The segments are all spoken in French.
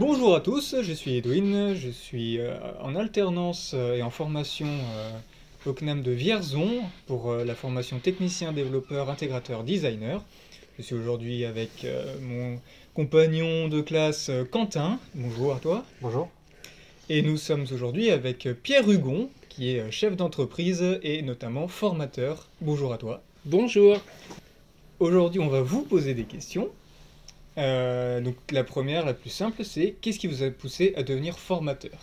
Bonjour à tous, je suis Edwin, je suis euh, en alternance euh, et en formation euh, au CNAM de Vierzon pour euh, la formation technicien, développeur, intégrateur, designer. Je suis aujourd'hui avec euh, mon compagnon de classe euh, Quentin. Bonjour à toi. Bonjour. Et nous sommes aujourd'hui avec Pierre Hugon, qui est euh, chef d'entreprise et notamment formateur. Bonjour à toi. Bonjour. Aujourd'hui, on va vous poser des questions. Euh, donc la première, la plus simple, c'est qu'est-ce qui vous a poussé à devenir formateur?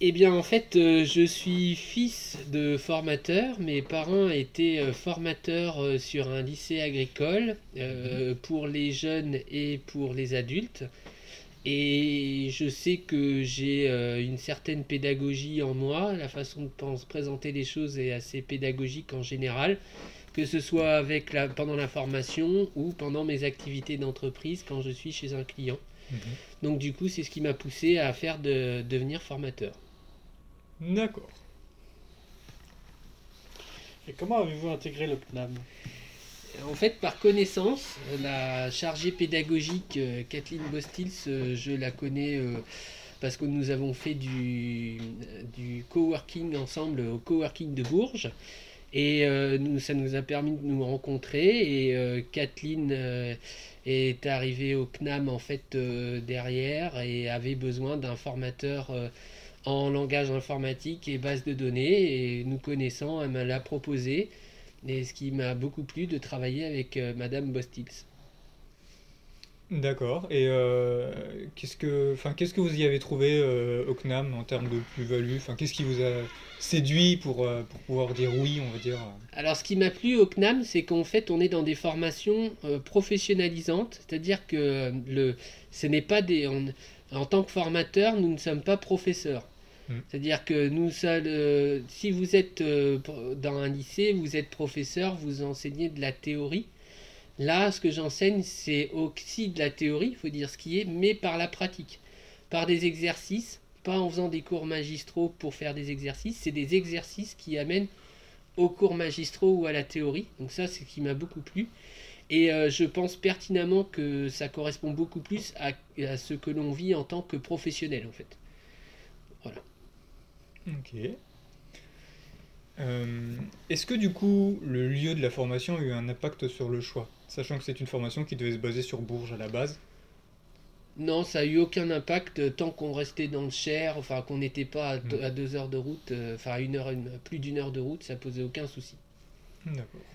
Eh bien, en fait, euh, je suis fils de formateur. Mes parents étaient euh, formateurs euh, sur un lycée agricole euh, pour les jeunes et pour les adultes. Et je sais que j'ai une certaine pédagogie en moi. La façon de pense- présenter les choses est assez pédagogique en général, que ce soit avec la, pendant la formation ou pendant mes activités d'entreprise quand je suis chez un client. Donc du coup, c'est ce qui m'a poussé à faire de devenir formateur. D'accord. Et comment avez-vous intégré le CNAM En fait, par connaissance, la chargée pédagogique euh, Kathleen Bostils, euh, je la connais euh, parce que nous avons fait du, du coworking ensemble au coworking de Bourges. Et euh, ça nous a permis de nous rencontrer. Et euh, Kathleen euh, est arrivée au CNAM en fait derrière et avait besoin d'un formateur en langage informatique et base de données. Et nous connaissant, elle me l'a proposé. Et ce qui m'a beaucoup plu de travailler avec Madame Bostils. D'accord. Et euh, qu'est-ce que, enfin, qu'est-ce que vous y avez trouvé euh, au CNAM en termes de plus-value? Enfin, qu'est-ce qui vous a séduit pour, euh, pour pouvoir dire oui, on va dire? Alors, ce qui m'a plu au CNAM, c'est qu'en fait, on est dans des formations euh, professionnalisantes, c'est-à-dire que le, ce n'est pas des, on- en tant que formateur, nous ne sommes pas professeurs. Mm. C'est-à-dire que nous, si vous êtes dans un lycée, vous êtes professeur, vous enseignez de la théorie. Là, ce que j'enseigne, c'est aussi de la théorie, il faut dire ce qui est, mais par la pratique, par des exercices, pas en faisant des cours magistraux pour faire des exercices, c'est des exercices qui amènent aux cours magistraux ou à la théorie. Donc ça, c'est ce qui m'a beaucoup plu. Et euh, je pense pertinemment que ça correspond beaucoup plus à, à ce que l'on vit en tant que professionnel, en fait. Ok. Euh, est-ce que du coup, le lieu de la formation a eu un impact sur le choix, sachant que c'est une formation qui devait se baser sur Bourges à la base? Non, ça a eu aucun impact euh, tant qu'on restait dans le Cher, enfin qu'on n'était pas à, à deux heures de route, euh, enfin à une heure, une- plus d'une heure de route, ça posait aucun souci. D'accord.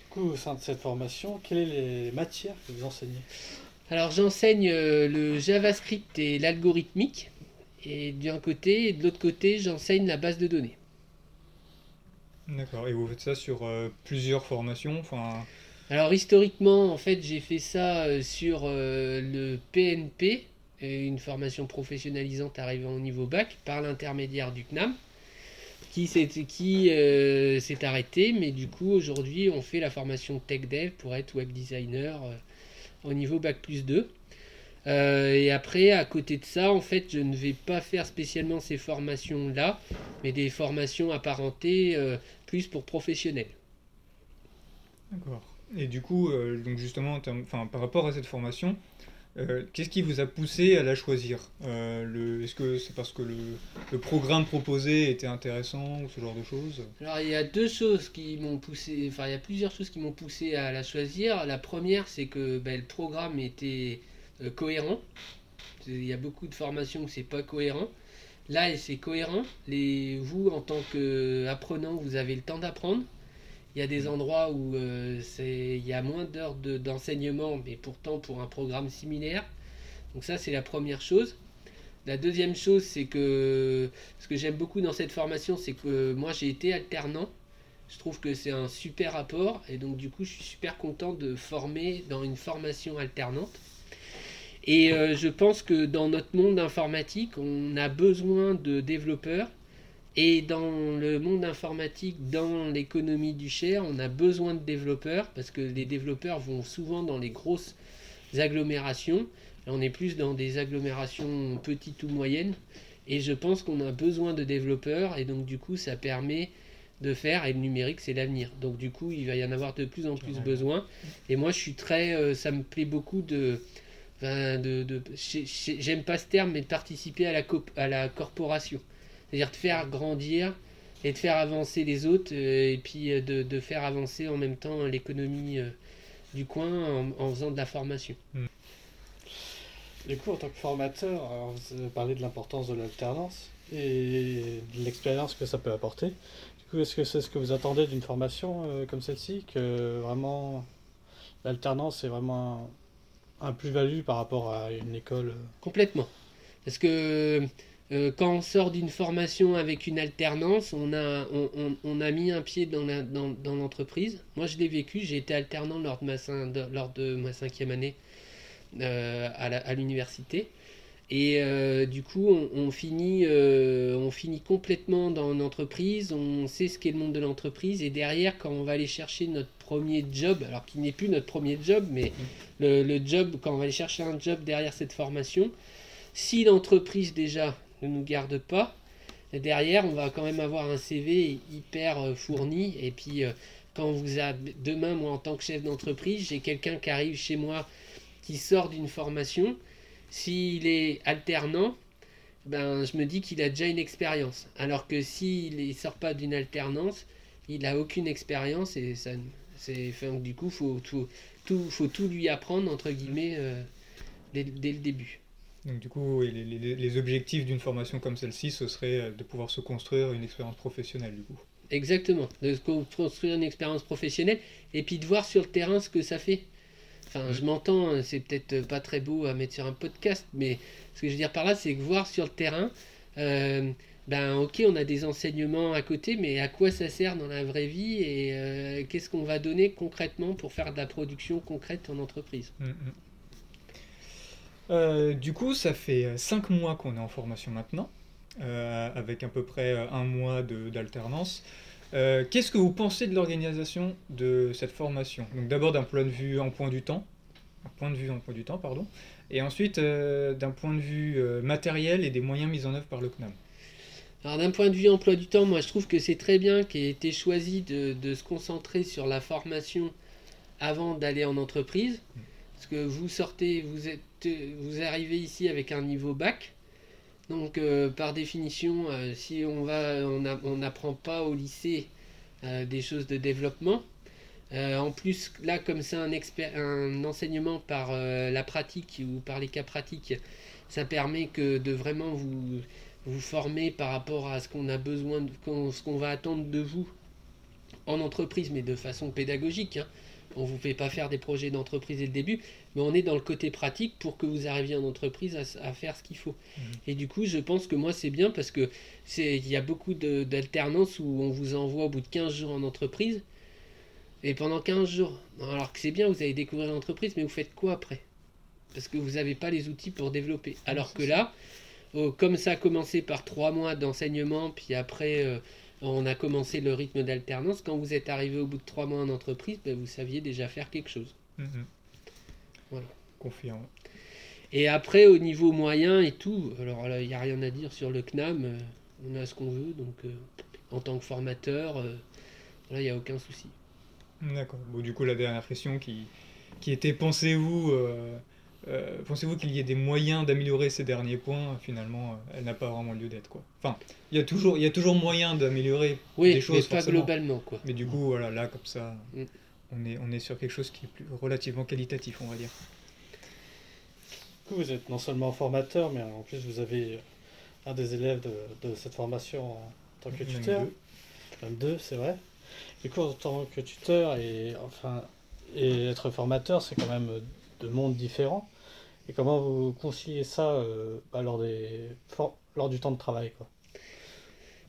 Du coup, au sein de cette formation, quelles sont les matières que vous enseignez? Alors j'enseigne euh, le JavaScript et l'algorithmique, et d'un côté, et de l'autre côté, j'enseigne la base de données. D'accord. Et vous faites ça sur euh, plusieurs formations, enfin. Alors historiquement, en fait, j'ai fait ça euh, sur euh, le PNP, une formation professionnalisante arrivant au niveau bac, par l'intermédiaire du CNAM, qui s'est qui, s'est arrêté, mais du coup aujourd'hui on fait la formation Tech Dev pour être web designer au niveau bac plus 2. Euh, et après, à côté de ça, en fait, je ne vais pas faire spécialement ces formations-là, mais des formations apparentées euh, plus pour professionnels. D'accord. Et du coup, euh, donc justement, enfin, par rapport à cette formation, qu'est-ce qui vous a poussé à la choisir? Le, Est-ce que c'est parce que le, le programme proposé était intéressant ou ce genre de choses? Alors il y a deux choses qui m'ont poussé, enfin il y a plusieurs choses qui m'ont poussé à la choisir. La première c'est que ben, le programme était euh, cohérent. Il y a beaucoup de formations où c'est pas cohérent. Là c'est cohérent. Les, vous en tant qu'apprenant vous avez le temps d'apprendre. Il y a des endroits où euh, c'est, il y a moins d'heures de- d'enseignement, mais pourtant pour un programme similaire. Donc ça c'est la première chose. La deuxième chose, c'est que ce que j'aime beaucoup dans cette formation, c'est que moi j'ai été alternant. Je trouve que c'est un super apport et donc du coup je suis super content de former dans une formation alternante. Et euh, je pense que dans notre monde informatique, on a besoin de développeurs. Et dans le monde informatique, dans l'économie du share, on a besoin de développeurs parce que les développeurs vont souvent dans les grosses agglomérations. Là, on est plus dans des agglomérations petites ou moyennes. Et je pense qu'on a besoin de développeurs et donc du coup ça permet de faire et le numérique c'est l'avenir. Donc du coup il va y en avoir de plus en plus besoin. Et moi je suis très, euh, ça me plaît beaucoup de, de, de- j'ai- j'ai- j'aime pas ce terme mais de participer à la, à la corporation. C'est-à-dire de faire grandir et de faire avancer les autres euh, et puis euh, de, de faire avancer en même temps l'économie euh, du coin en, faisant de la formation. Du coup, en tant que formateur, vous avez parlé de l'importance de l'alternance et de l'expérience que ça peut apporter. Du coup, est-ce que c'est ce que vous attendez d'une formation comme celle-ci, que vraiment l'alternance est vraiment un, plus-value par rapport à une école euh, Complètement. Parce que euh, quand on sort d'une formation avec une alternance, on a, on, a mis un pied dans la- dans- dans l'entreprise. Moi, je l'ai vécu. J'ai été alternant lors de ma, lors de ma cinquième année euh, à à l'université. Et euh, du coup, on, finit, euh, on finit complètement dans l'entreprise, on sait ce qu'est le monde de l'entreprise, et derrière, quand on va aller chercher notre premier job, alors qui n'est plus notre premier job, mais le, job, quand on va aller chercher un job derrière cette formation, si l'entreprise déjà ne nous garde pas, derrière, on va quand même avoir un CV hyper euh, fourni, et puis quand vous avez, demain, moi en tant que chef d'entreprise, j'ai quelqu'un qui arrive chez moi qui sort d'une formation, s'il est alternant, ben, je me dis qu'il a déjà une expérience. Alors que s'il ne sort pas d'une alternance, il n'a aucune expérience et ça, c'est, enfin, du coup, il faut tout, tout, faut tout lui apprendre, entre guillemets, euh, dès, dès le début. Donc du coup, les, les- les objectifs d'une formation comme celle-ci, ce serait euh, de pouvoir se construire une expérience professionnelle du coup. Exactement, de se construire une expérience professionnelle et puis de voir sur le terrain ce que ça fait. Enfin, je m'entends, hein, c'est peut-être pas très beau à mettre sur un podcast, mais ce que je veux dire par là, c'est que voir sur le terrain, euh, ben ok, on a des enseignements à côté, mais à quoi ça sert dans la vraie vie et euh, qu'est-ce qu'on va donner concrètement pour faire de la production concrète en entreprise? Mm, mm. Euh, du coup, ça fait 5 mois qu'on est en formation maintenant, avec à peu près un mois d'alternance. Euh, Qu'est-ce que vous pensez de l'organisation de cette formation? Donc d'abord d'un point de vue en point du temps, un point de vue en point du temps, pardon, et ensuite euh, d'un point de vue euh, matériel et des moyens mis en œuvre par le CNAM. Alors d'un point de vue emploi du temps, moi je trouve que c'est très bien qu'il ait été choisi de, de se concentrer sur la formation avant d'aller en entreprise. Parce que vous sortez, vous, êtes, vous arrivez ici avec un niveau bac. Donc euh, par définition, euh, si on va, on n'apprend pas au lycée euh, des choses de développement. En plus, là, comme c'est un, enseignement par la pratique ou par les cas pratiques, ça permet que de vraiment vous, former par rapport à ce qu'on a besoin, ce qu'on va attendre de vous en entreprise, mais de façon pédagogique. hein. On ne vous fait pas faire des projets d'entreprise dès le début, mais on est dans le côté pratique pour que vous arriviez en entreprise à, faire ce qu'il faut. Mhm. Et du coup, je pense que moi, c'est bien parce que c'est il y a beaucoup d'alternances où on vous envoie au bout de 15 jours en entreprise. Et pendant 15 jours, alors que c'est bien, vous allez découvrir l'entreprise, mais vous faites quoi après? Parce que vous n'avez pas les outils pour développer. Alors que là, oh, comme ça a commencé par 3 mois d'enseignement, puis après euh, on a commencé le rythme d'alternance, quand vous êtes arrivé au bout de 3 mois en entreprise, ben, vous saviez déjà faire quelque chose. Mm. Voilà. Confirme. Et après, au niveau moyen et tout, alors là, il n'y a rien à dire sur le CNAM, euh, on a ce qu'on veut, donc euh, en tant que formateur, euh, là, il n'y a aucun souci. D'accord. Bon, du coup, la dernière question qui, qui était pensez-vous euh, pensez-vous qu'il y ait des moyens d'améliorer ces derniers points Finalement, euh, elle n'a pas vraiment lieu d'être. quoi. Enfin, il y a toujours, il y a toujours moyen d'améliorer Oui, des choses. mais pas forcément. globalement, quoi. Mais du coup, voilà, là, comme ça, Mm. on, est, on est sur quelque chose qui est plus relativement qualitatif, on va dire. Du coup, vous êtes non seulement formateur, mais en plus vous avez un des élèves de, de cette formation en tant que Même tuteur. deux. Même deux, c'est vrai. Du coup, en tant que tuteur et enfin et être formateur, c'est quand même deux mondes différents. Et comment vous conciliez ça euh, bah, lors, des, for- lors du temps de travail quoi?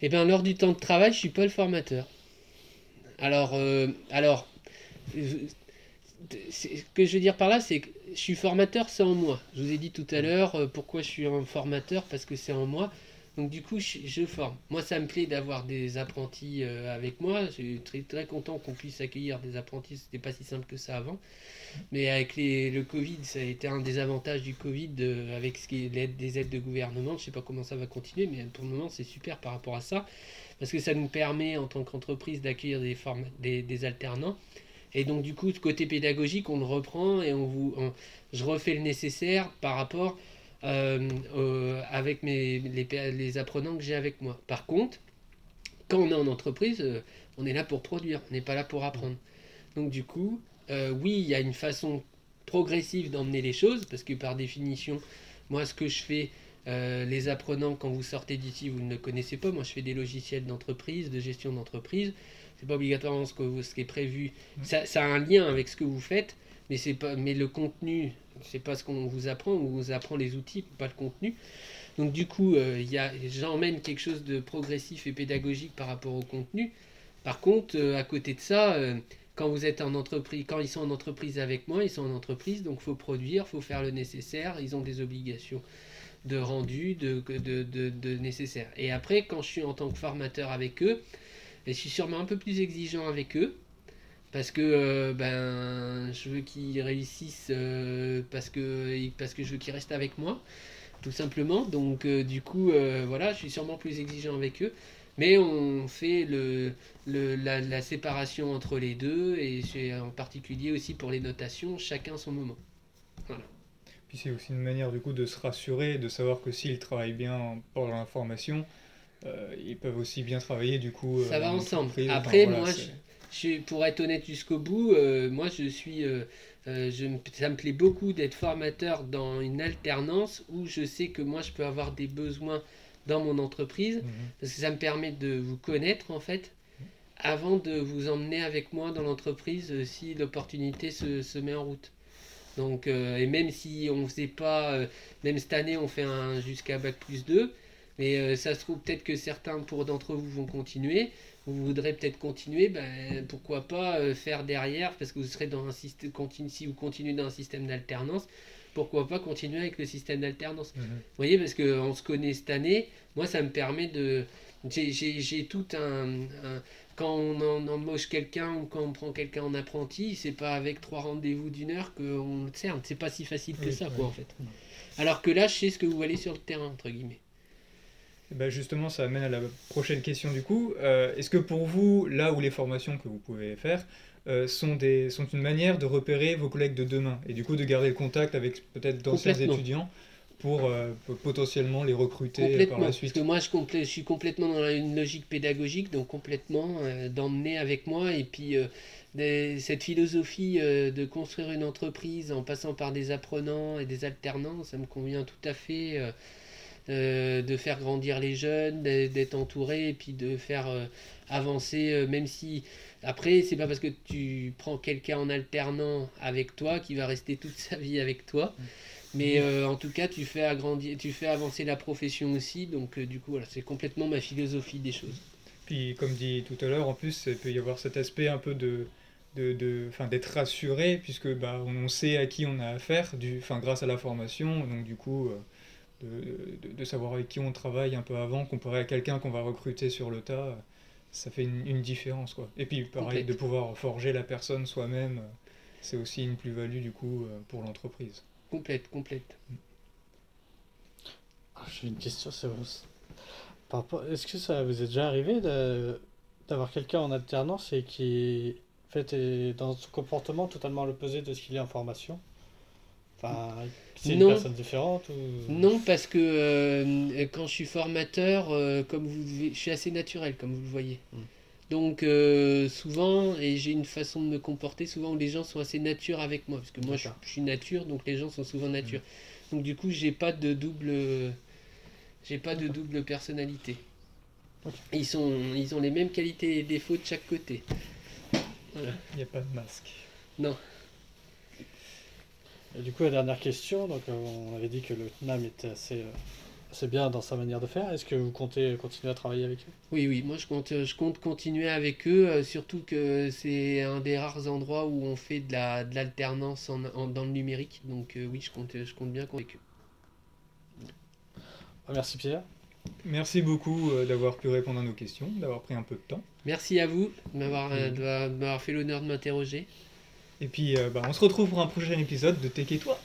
Eh bien, lors du temps de travail, je suis pas le formateur. Alors, euh, alors, ce que je veux dire par là, c'est que je suis formateur, c'est en moi. Je vous ai dit tout à l'heure euh, pourquoi je suis un formateur, parce que c'est en moi. Donc du coup, je, forme. Moi, ça me plaît d'avoir des apprentis euh, avec moi. Je suis très, content qu'on puisse accueillir des apprentis. C'était pas si simple que ça avant. Mais avec le Covid, ça a été un des avantages du Covid euh, avec ce qui est l'aide des aides de gouvernement. Je sais pas comment ça va continuer, mais pour le moment, c'est super par rapport à ça. Parce que ça nous permet, en tant qu'entreprise, d'accueillir des, des, alternants. Et donc, du coup, côté pédagogique, on le reprend et on vous, je refais le nécessaire par rapport euh, euh, avec mes, les, apprenants que j'ai avec moi. Par contre, quand on est en entreprise, euh, on est là pour produire, on n'est pas là pour apprendre. Donc, du coup, euh, oui, il y a une façon progressive d'emmener les choses, parce que par définition, moi, ce que je fais, euh, les apprenants, quand vous sortez d'ici, vous ne le connaissez pas. Moi, je fais des logiciels d'entreprise, de gestion d'entreprise. C'est pas obligatoirement ce, que vous- ce qui est prévu. Ça, ça a un lien avec ce que vous faites, mais c'est pas, mais le contenu, c'est pas ce qu'on vous apprend. On vous apprend les outils, pas le contenu. Donc du coup, euh, j'emmène quelque chose de progressif et pédagogique par rapport au contenu. Par contre, euh, à côté de ça, euh, quand vous êtes en entreprise, quand ils sont en entreprise avec moi, ils sont en entreprise, donc faut produire, faut faire le nécessaire. Ils ont des obligations de rendu, de, de, de, nécessaire. Et après, quand je suis en tant que formateur avec eux, je suis sûrement un peu plus exigeant avec eux, parce que euh, ben, je veux qu'ils réussissent, euh, parce, que, parce que je veux qu'ils restent avec moi, tout simplement. Donc euh, du coup, euh, voilà, je suis sûrement plus exigeant avec eux. Mais on fait le, le, la, la séparation entre les deux, et en particulier aussi pour les notations, chacun son moment. Puis c'est aussi une manière du coup de se rassurer, de savoir que s'ils travaillent bien pendant la formation, ils peuvent aussi bien travailler du coup. Ça va ensemble. Après, voilà, moi, Je, pour être honnête jusqu'au bout, euh, moi je suis, euh, euh, je, ça me plaît beaucoup d'être formateur dans une alternance où je sais que moi je peux avoir des besoins dans mon entreprise Mhm. parce que ça me permet de vous connaître en fait avant de vous emmener avec moi dans l'entreprise si l'opportunité se, se met en route. Donc, euh, et même si on faisait pas, euh, même cette année on fait un jusqu'à bac plus 2, mais euh, ça se trouve peut-être que certains pour d'entre vous vont continuer, vous voudrez peut-être continuer, ben, pourquoi pas euh, faire derrière, parce que vous serez dans un système, continue, si vous continuez dans un système d'alternance, pourquoi pas continuer avec le système d'alternance. Mhm. Vous voyez, parce qu'on se connaît cette année, moi ça me permet de... J'ai- tout un, un- Quand on en embauche quelqu'un ou quand on prend quelqu'un en apprenti, c'est pas avec trois rendez-vous d'une heure qu'on le cerne. C'est pas si facile que ça, quoi, en fait. Alors que là, je sais ce que vous valez sur le terrain, entre guillemets. Eh ben, justement, ça amène à la prochaine question du coup. Euh, Est-ce que pour vous, là où les formations que vous pouvez faire euh, sont, des, sont une manière de repérer vos collègues de demain et du coup de garder le contact avec peut-être d'anciens étudiants pour euh, potentiellement les recruter par la Parce suite? que moi, je, suis complètement dans une logique pédagogique, donc complètement d'emmener avec moi. Et puis, des- cette philosophie de construire une entreprise en passant par des apprenants et des alternants, ça me convient tout à fait. Euh, de faire grandir les jeunes, d'être entouré et puis de faire euh, avancer, euh, même si après, c'est pas parce que tu prends quelqu'un en alternant avec toi qui va rester toute sa vie avec toi. Mais euh, en tout cas, tu fais agrandir, tu fais avancer la profession aussi. Donc, du coup, voilà, c'est complètement ma philosophie des choses. Puis, comme dit tout à l'heure, en plus, il peut y avoir cet aspect un peu de, de, d'être rassuré, puisque bah, on sait à qui on a affaire, du, enfin, grâce à la formation. Donc, du coup, euh, de, de- de savoir avec qui on travaille un peu avant, comparé à quelqu'un qu'on va recruter sur le tas, ça fait une, une différence, quoi. Et puis, pareil, Complète. de pouvoir forger la personne soi-même, c'est aussi une plus-value, du coup, euh, pour l'entreprise. Complète, complète. Ah, J'ai une question, c'est par rapport... Est-ce que ça vous est déjà arrivé de- d'avoir quelqu'un en alternance et qui en fait, est dans son comportement totalement l'opposé de ce qu'il est en formation? Enfin, c'est une Non. personne différente ou... Non, parce que euh, quand je suis formateur, euh, comme vous, je suis assez naturel, comme vous le voyez. Mm. Donc euh, souvent, et j'ai une façon de me comporter, souvent où les gens sont assez nature avec moi, parce que moi je, suis nature, donc les gens sont souvent nature. Donc du coup, j'ai pas de double, j'ai pas de double personnalité. Ils sont, ils ont les mêmes qualités et défauts de chaque côté. Voilà. Il n'y a pas de masque. Non. Du coup, la dernière question, donc, euh, on avait dit que le TNAM était assez, euh, assez bien dans sa manière de faire. Est-ce que vous comptez continuer à travailler avec eux? Oui, oui, moi je compte, euh, je compte continuer avec eux, surtout que c'est un des rares endroits où on fait de, la, de l'alternance en, en, dans le numérique. Donc oui, je compte, je compte bien avec eux. Ah, merci Pierre. Merci beaucoup d'avoir pu répondre à nos questions, d'avoir pris un peu de temps. Merci à vous de m'avoir fait l'honneur de m'interroger. Et puis, euh, bah, on se retrouve pour un prochain épisode de Tech et toi.